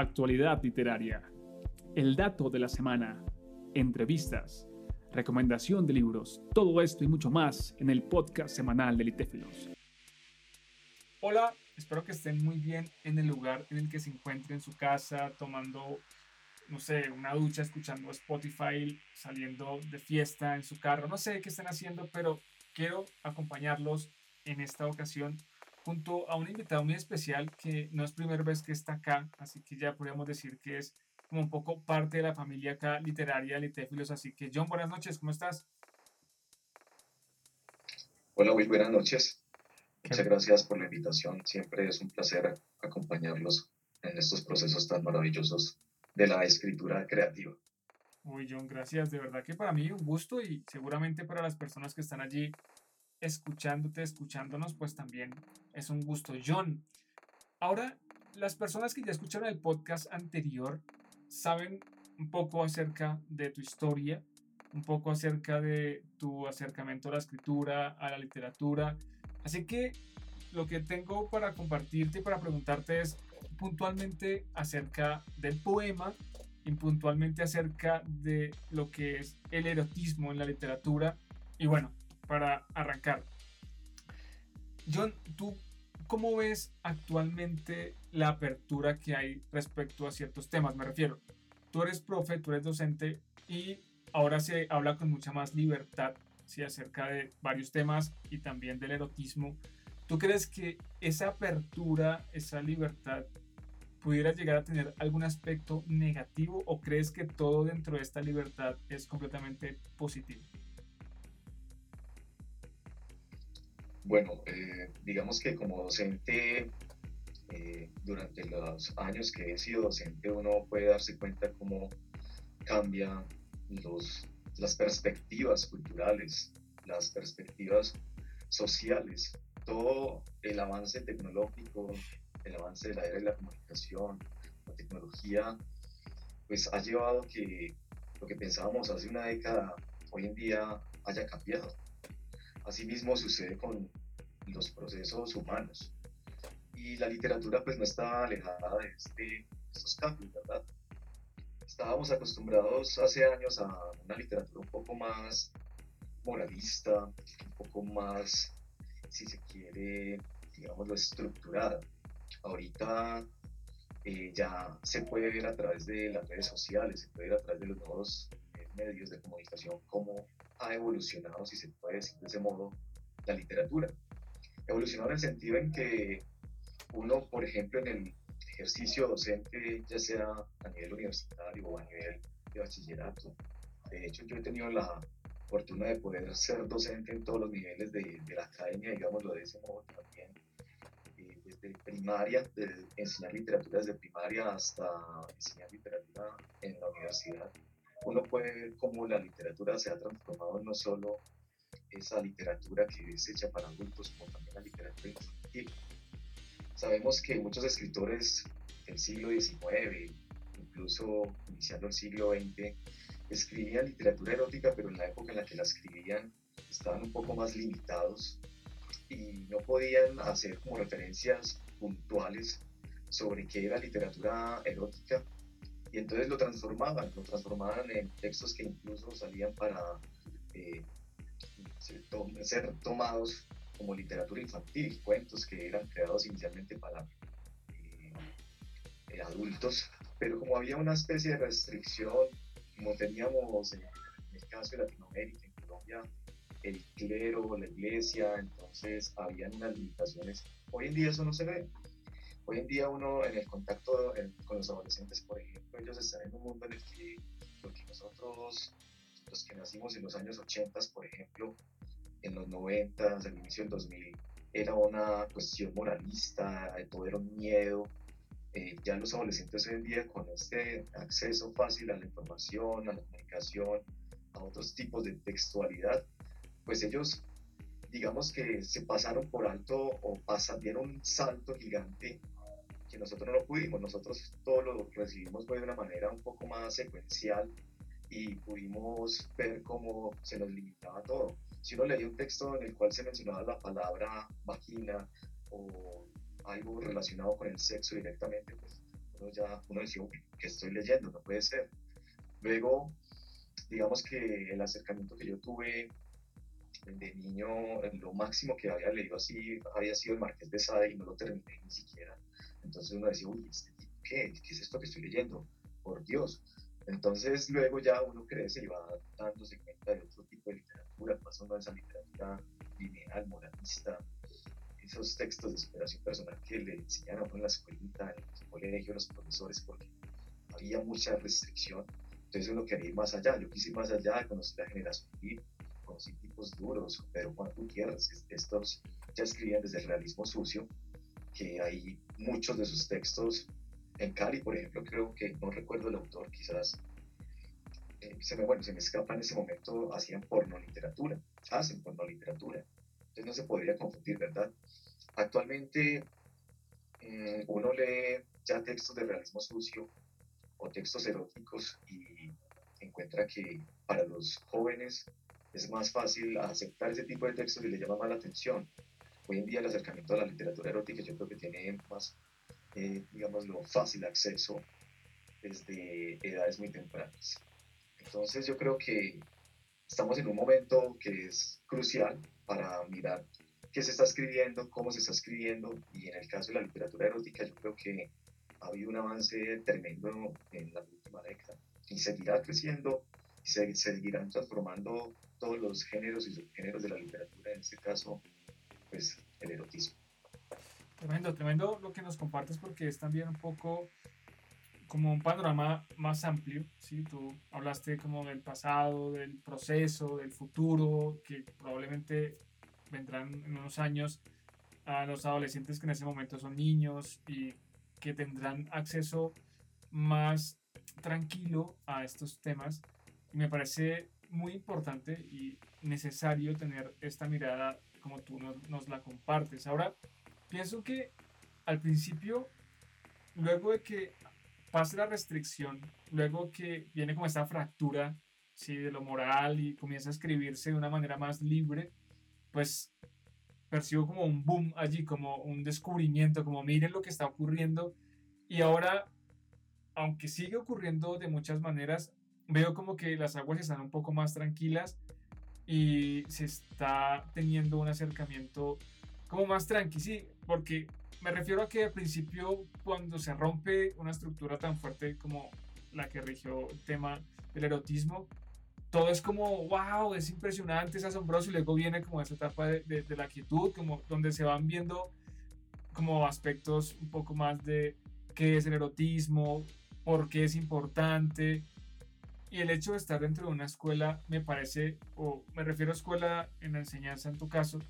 actualidad literaria, el dato de la semana, entrevistas, recomendación de libros, todo esto y mucho más en el podcast semanal de Litéfilos. Hola, espero que estén muy bien en el lugar en el que se encuentren en su casa, tomando, no sé, una ducha, escuchando Spotify, saliendo de fiesta en su carro, no sé qué están haciendo, pero quiero acompañarlos en esta ocasión junto a un invitado muy especial que no es primera vez que está acá, así que ya podríamos decir que es como un poco parte de la familia acá literaria, litéfilos. Así que, John, buenas noches, ¿cómo estás? Hola, muy buenas noches. Muchas gracias por la invitación. Siempre es un placer acompañarlos en estos procesos tan maravillosos de la escritura creativa. Uy, John, gracias. De verdad que para mí un gusto y seguramente para las personas que están allí escuchándote, escuchándonos, pues también es un gusto. John, ahora las personas que ya escucharon el podcast anterior saben un poco acerca de tu historia, un poco acerca de tu acercamiento a la escritura, a la literatura. Así que lo que tengo para compartirte y para preguntarte es puntualmente acerca del poema y puntualmente acerca de lo que es el erotismo en la literatura. Y bueno, para arrancar. John, ¿tú cómo ves actualmente la apertura que hay respecto a ciertos temas? Me refiero, tú eres profe, tú eres docente y ahora se habla con mucha más libertad ¿sí? acerca de varios temas y también del erotismo. ¿Tú crees que esa apertura, esa libertad pudiera llegar a tener algún aspecto negativo o crees que todo dentro de esta libertad es completamente positivo? Bueno, eh, digamos que como docente, eh, durante los años que he sido docente, uno puede darse cuenta cómo cambian las perspectivas culturales, las perspectivas sociales, todo el avance tecnológico, el avance de la era de la comunicación, la tecnología, pues ha llevado que lo que pensábamos hace una década hoy en día haya cambiado. Asimismo sucede con los procesos humanos. Y la literatura pues no está alejada de, este, estos cambios, ¿verdad? Estábamos acostumbrados hace años a una literatura un poco más moralista, un poco más, si se quiere, digámoslo, estructurada. Ahorita eh, ya se puede ver a través de las redes sociales, se puede ver a través de los nuevos eh, medios de comunicación cómo ha evolucionado, si se puede decir de ese modo, la literatura. Evolucionó en el sentido en que uno, por ejemplo, en el ejercicio docente, ya sea a nivel universitario o a nivel de bachillerato, de hecho yo he tenido la fortuna de poder ser docente en todos los niveles de, la academia, digámoslo de ese modo también, eh, desde primaria, de enseñar literatura desde primaria hasta enseñar literatura en la universidad. Uno puede ver cómo la literatura se ha transformado no solo esa literatura que es hecha para adultos como también la literatura infantil. Sabemos que muchos escritores del siglo XIX, incluso iniciando el siglo XX, escribían literatura erótica, pero en la época en la que la escribían estaban un poco más limitados y no podían hacer como referencias puntuales sobre qué era literatura erótica y entonces lo transformaban, lo transformaban en textos que incluso salían para eh, ser tomados como literatura infantil, cuentos que eran creados inicialmente para eh, eh, adultos, pero como había una especie de restricción, como teníamos en, el caso de Latinoamérica, en Colombia, el clero, la iglesia, entonces habían unas limitaciones. Hoy en día eso no se ve. Hoy en día uno en el contacto con los adolescentes, por ejemplo, ellos están en un mundo en el que lo que nosotros, los que nacimos en los años 80, por ejemplo, en los 90, al inicio del 2000, era una cuestión moralista, todo era un miedo. Eh, ya los adolescentes hoy en día, con este acceso fácil a la información, a la comunicación, a otros tipos de textualidad, pues ellos, digamos que se pasaron por alto o pasan, dieron un salto gigante que nosotros no lo pudimos. Nosotros todo lo recibimos de una manera un poco más secuencial y pudimos ver cómo se nos limitaba todo si uno leía un texto en el cual se mencionaba la palabra vagina o algo relacionado con el sexo directamente, pues uno ya, uno decía, uy, ¿qué estoy leyendo? No puede ser. Luego, digamos que el acercamiento que yo tuve de niño, lo máximo que había leído así había sido el Marqués de Sade y no lo terminé ni siquiera. Entonces uno decía, uy, ¿este ¿qué? ¿Qué es esto que estoy leyendo? Por Dios. Entonces luego ya uno crece y va dándose cuenta de otro tipo de literatura, pasando a esa literatura lineal, moralista, esos textos de superación personal que le enseñaron en la escuelita, en el colegio, los profesores, porque había mucha restricción. Entonces uno quería ir más allá. Yo quise ir más allá, conocí la generación y conocí tipos duros, pero Juan Gutiérrez, estos ya escribían desde el realismo sucio, que hay muchos de sus textos en Cali, por ejemplo, creo que, no recuerdo el autor, quizás, eh, se, me, bueno, se me escapa en ese momento, hacían porno literatura, hacen porno literatura. Entonces no se podría confundir, ¿verdad? Actualmente mm, uno lee ya textos de realismo sucio o textos eróticos y encuentra que para los jóvenes es más fácil aceptar ese tipo de textos y le llama más la atención. Hoy en día el acercamiento a la literatura erótica yo creo que tiene más eh, digámoslo, fácil acceso desde edades muy tempranas. Entonces yo creo que estamos en un momento que es crucial para mirar qué se está escribiendo, cómo se está escribiendo y en el caso de la literatura erótica yo creo que ha habido un avance tremendo en la última década y seguirá creciendo y se seguirán transformando todos los géneros y subgéneros de la literatura, en este caso pues el erotismo. Tremendo, tremendo lo que nos compartes porque es también un poco como un panorama más amplio, ¿sí? Tú hablaste como del pasado, del proceso, del futuro, que probablemente vendrán en unos años a los adolescentes que en ese momento son niños y que tendrán acceso más tranquilo a estos temas. Y me parece muy importante y necesario tener esta mirada como tú nos, nos la compartes. Ahora, Pienso que al principio, luego de que pase la restricción, luego que viene como esta fractura ¿sí? de lo moral y comienza a escribirse de una manera más libre, pues percibo como un boom allí, como un descubrimiento, como miren lo que está ocurriendo. Y ahora, aunque sigue ocurriendo de muchas maneras, veo como que las aguas están un poco más tranquilas y se está teniendo un acercamiento como más tranqui, sí, porque me refiero a que al principio cuando se rompe una estructura tan fuerte como la que rigió el tema del erotismo, todo es como, wow, es impresionante, es asombroso y luego viene como esa etapa de, de, la quietud, como donde se van viendo como aspectos un poco más de qué es el erotismo, por qué es importante. Y el hecho de estar dentro de una escuela me parece, o me refiero a escuela en la enseñanza en tu caso,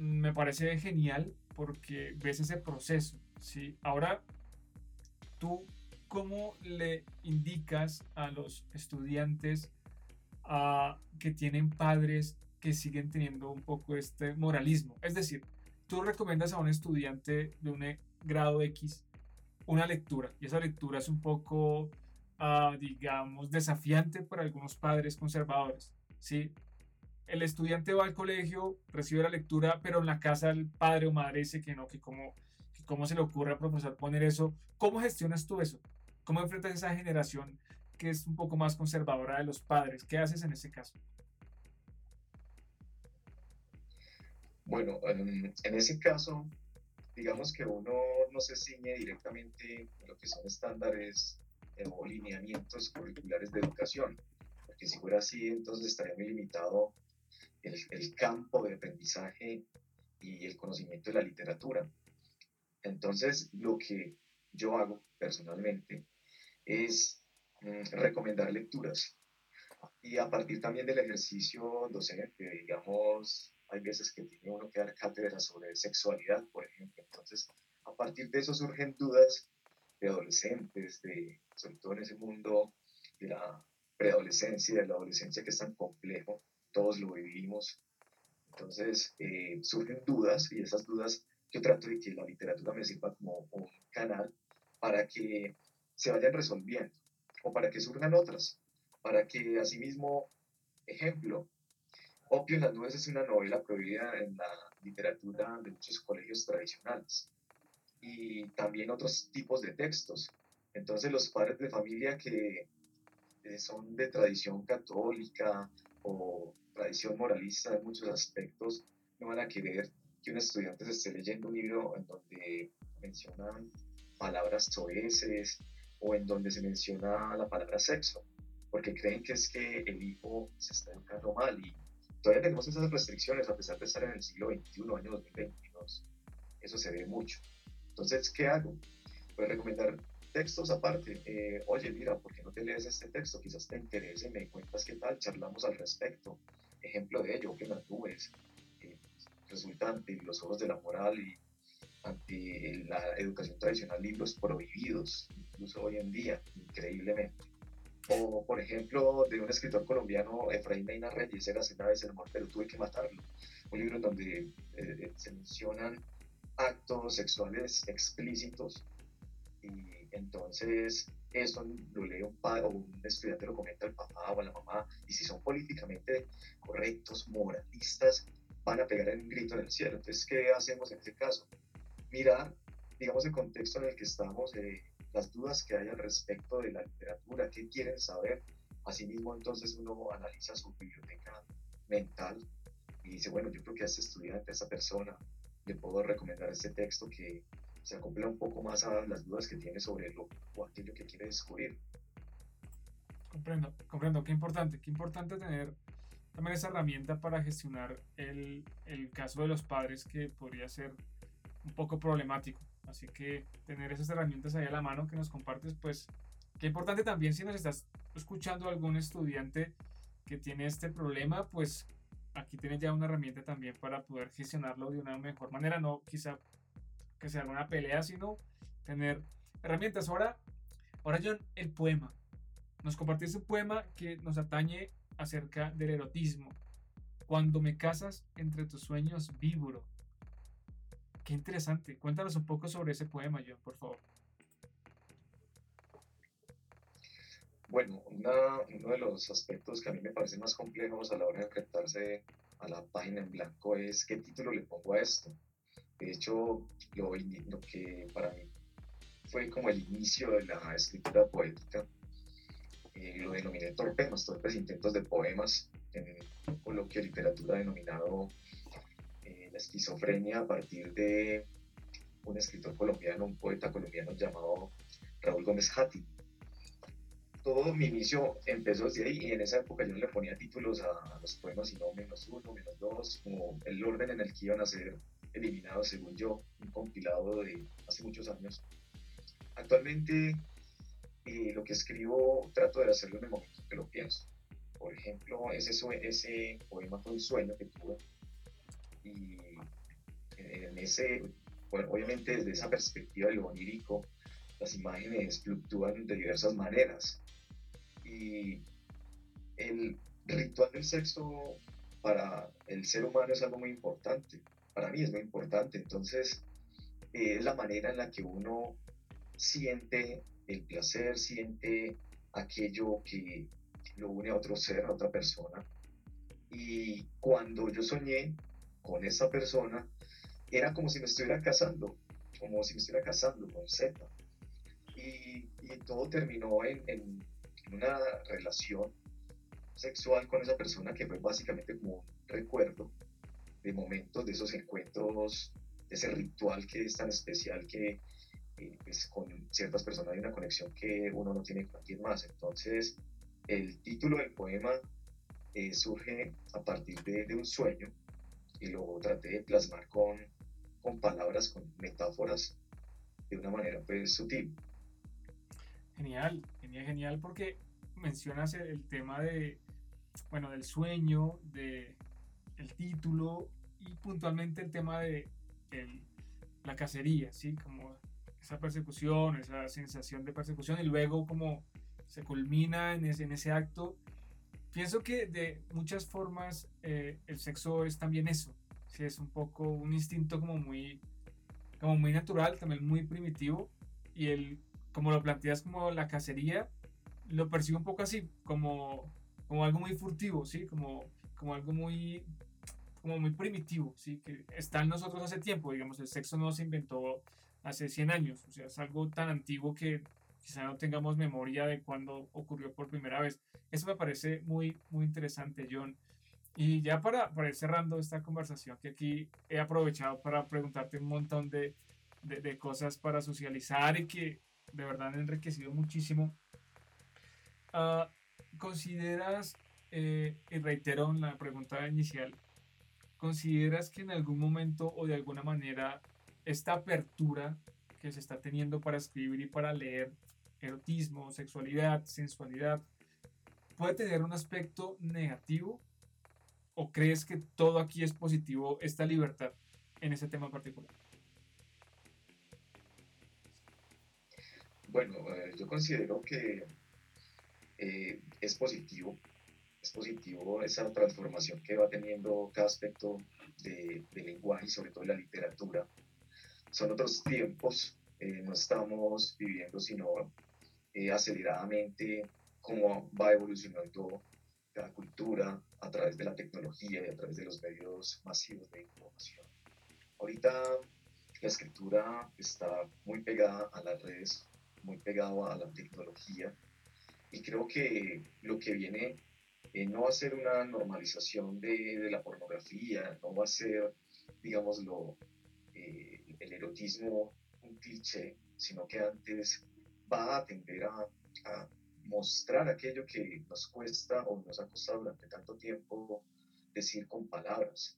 me parece genial porque ves ese proceso, ¿sí? Ahora, tú, ¿cómo le indicas a los estudiantes uh, que tienen padres que siguen teniendo un poco este moralismo? Es decir, tú recomiendas a un estudiante de un grado X una lectura y esa lectura es un poco, uh, digamos, desafiante para algunos padres conservadores, ¿sí? El estudiante va al colegio, recibe la lectura, pero en la casa el padre o madre dice que no, que cómo, que cómo se le ocurre al profesor poner eso. ¿Cómo gestionas tú eso? ¿Cómo enfrentas esa generación que es un poco más conservadora de los padres? ¿Qué haces en ese caso? Bueno, en, ese caso, digamos que uno no se ciñe directamente en lo que son estándares o lineamientos curriculares de educación, porque si fuera así, entonces estaría muy limitado el, campo de aprendizaje y el conocimiento de la literatura. Entonces, lo que yo hago personalmente es mm, recomendar lecturas. Y a partir también del ejercicio docente, digamos, hay veces que tiene uno que dar cátedra sobre sexualidad, por ejemplo. Entonces, a partir de eso surgen dudas de adolescentes, de, sobre todo en ese mundo de la preadolescencia, de la adolescencia que es tan complejo, todos lo vivimos. Entonces eh, surgen dudas y esas dudas yo trato de que la literatura me sirva como un canal para que se vayan resolviendo o para que surjan otras, para que asimismo, ejemplo, Opio en las nubes es una novela prohibida en la literatura de muchos colegios tradicionales. y también otros tipos de textos. Entonces los padres de familia que eh, son de tradición católica o tradición moralista en muchos aspectos, no van a querer que un estudiante se esté leyendo un libro en donde mencionan palabras soeces o en donde se menciona la palabra sexo, porque creen que es que el hijo se está educando mal y todavía tenemos esas restricciones a pesar de estar en el siglo XXI, año 2022. Eso se ve mucho. Entonces, ¿qué hago? Pues recomendar textos aparte. Eh, Oye, mira, ¿por qué no te lees este texto? Quizás te interese, me cuentas qué tal, charlamos al respecto. Ejemplo de ello, que las nubes eh, resulta ante los ojos de la moral y ante la educación tradicional libros prohibidos, incluso hoy en día, increíblemente. O, por ejemplo, de un escritor colombiano, Efraín Neina Reyes, era una vez el amor, pero tuve que matarlo. Un libro en donde eh, eh, se mencionan actos sexuales explícitos y entonces eso lo lee un padre o un estudiante lo comenta al papá o a la mamá y si son políticamente correctos, moralistas, van a pegar el grito en el cielo. Entonces, ¿qué hacemos en este caso? Mirar, digamos, el contexto en el que estamos, eh, las dudas que hay al respecto de la literatura, qué quieren saber. Asimismo, entonces uno analiza su biblioteca mental y dice, bueno, yo creo que a este estudiante, a esta persona, le puedo recomendar este texto que se acopla un poco más a las dudas que tiene sobre lo o aquello que quiere descubrir. Comprendo, comprendo, qué importante, qué importante tener también esa herramienta para gestionar el, el caso de los padres que podría ser un poco problemático. Así que tener esas herramientas ahí a la mano que nos compartes, pues qué importante también si nos estás escuchando algún estudiante que tiene este problema, pues aquí tienes ya una herramienta también para poder gestionarlo de una mejor manera, no quizá que sea una pelea, sino tener herramientas. Ahora, ahora John, el poema. Nos compartiste un poema que nos atañe acerca del erotismo. Cuando me casas entre tus sueños vibro. Qué interesante. Cuéntanos un poco sobre ese poema, John, por favor. Bueno, uno de los aspectos que a mí me parecen más complejos a la hora de enfrentarse a la página en blanco es qué título le pongo a esto. De hecho, lo, lo que para mí fue como el inicio de la escritura poética, eh, lo denominé torpe, los torpes intentos de poemas, en un coloquio de literatura denominado eh, La esquizofrenia a partir de un escritor colombiano, un poeta colombiano llamado Raúl Gómez Hati todo mi inicio empezó desde ahí y en esa época yo no le ponía títulos a, los poemas, sino menos uno, menos dos, como el orden en el que iban a ser eliminados, según yo, un compilado de hace muchos años. Actualmente eh, lo que escribo trato de hacerlo en el momento que lo pienso. Por ejemplo, ese, ese poema fue un sueño que tuve y en ese, bueno, obviamente desde esa perspectiva de lo onírico, las imágenes fluctúan de diversas maneras y el ritual del sexo para el ser humano es algo muy importante. Para mí es muy importante. Entonces, eh, es la manera en la que uno siente el placer, siente aquello que lo une a otro ser, a otra persona. Y cuando yo soñé con esa persona, era como si me estuviera casando, como si me estuviera casando con Z. Y, todo terminó en una relación sexual con esa persona que fue básicamente como un recuerdo de momentos de esos encuentros, de ese ritual que es tan especial que eh, pues con ciertas personas hay una conexión que uno no tiene con alguien más. Entonces, el título del poema eh, surge a partir de, de, un sueño y lo traté de plasmar con, con palabras, con metáforas, de una manera pues sutil. Genial, genial, genial, porque mencionas el, tema de, bueno, del sueño, de el título y puntualmente el tema de la cacería, ¿sí? Como esa persecución, esa sensación de persecución y luego como se culmina en ese, en ese acto. Pienso que de muchas formas eh, el sexo es también eso, ¿sí? es un poco un instinto como muy, como muy natural, también muy primitivo y el como lo planteas como la cacería, lo percibo un poco así, como, como algo muy furtivo, ¿sí? Como, como algo muy, como muy primitivo, ¿sí? Que está en nosotros hace tiempo, digamos, el sexo no se inventó hace 100 años, o sea, es algo tan antiguo que quizá no tengamos memoria de cuándo ocurrió por primera vez. Eso me parece muy, muy interesante, John. Y ya para, para ir cerrando esta conversación, que aquí he aprovechado para preguntarte un montón de, de, cosas para socializar y que de verdad han enriquecido muchísimo. Uh, ¿Consideras, eh, y reitero la pregunta inicial, ¿consideras que en algún momento o de alguna manera esta apertura que se está teniendo para escribir y para leer erotismo, sexualidad, sensualidad, puede tener un aspecto negativo? ¿O crees que todo aquí es positivo, esta libertad en ese tema particular? Bueno, eh, yo considero que eh, es positivo, es positivo esa transformación que va teniendo cada aspecto de, lenguaje y sobre todo la literatura. Son otros tiempos, eh, no estamos viviendo sino aceleradamente cómo va evolucionando la cultura a través de la tecnología y a través de los medios masivos de información. Ahorita la escritura está muy pegada a las redes, muy pegado a la tecnología y creo que lo que viene eh, no va a ser una normalización de, de, la pornografía, no va a ser, digámoslo, eh, el erotismo un cliché, sino que antes va a tender a, a mostrar aquello que nos cuesta o nos ha costado durante tanto tiempo decir con palabras.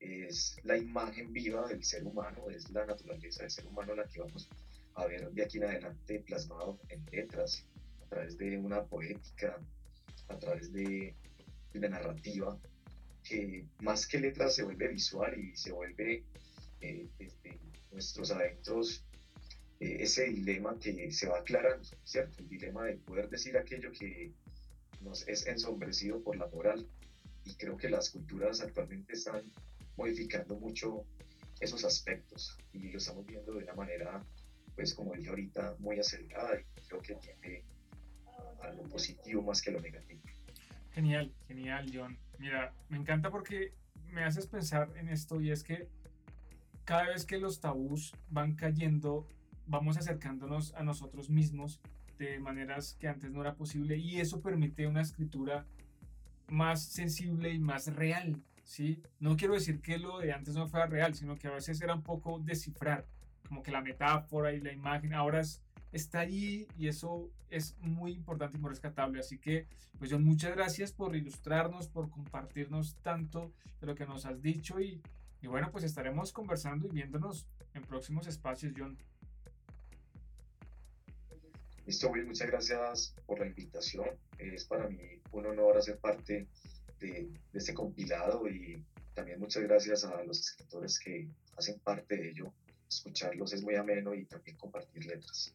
Es la imagen viva del ser humano, es la naturaleza del ser humano la que vamos a ver de aquí en adelante plasmado en letras, a través de una poética, a través de, una narrativa, que más que letras se vuelve visual y se vuelve eh, desde nuestros adentros eh, ese dilema que se va aclarando, ¿cierto? El dilema de poder decir aquello que nos es ensombrecido por la moral. Y creo que las culturas actualmente están modificando mucho esos aspectos y lo estamos viendo de una manera pues como dije ahorita, muy acelerada y creo que tiene lo positivo más que lo negativo. Genial, genial, John. Mira, me encanta porque me haces pensar en esto y es que cada vez que los tabús van cayendo, vamos acercándonos a nosotros mismos de maneras que antes no era posible y eso permite una escritura más sensible y más real, ¿sí? No quiero decir que lo de antes no fuera real, sino que a veces era un poco descifrar como que la metáfora y la imagen ahora está allí y eso es muy importante y muy rescatable. Así que, pues John, muchas gracias por ilustrarnos, por compartirnos tanto de lo que nos has dicho y, y bueno, pues estaremos conversando y viéndonos en próximos espacios, John. Listo, muchas gracias por la invitación. Es para mí un honor hacer parte de este compilado y también muchas gracias a los escritores que hacen parte de ello escucharlos es muy ameno y también compartir letras.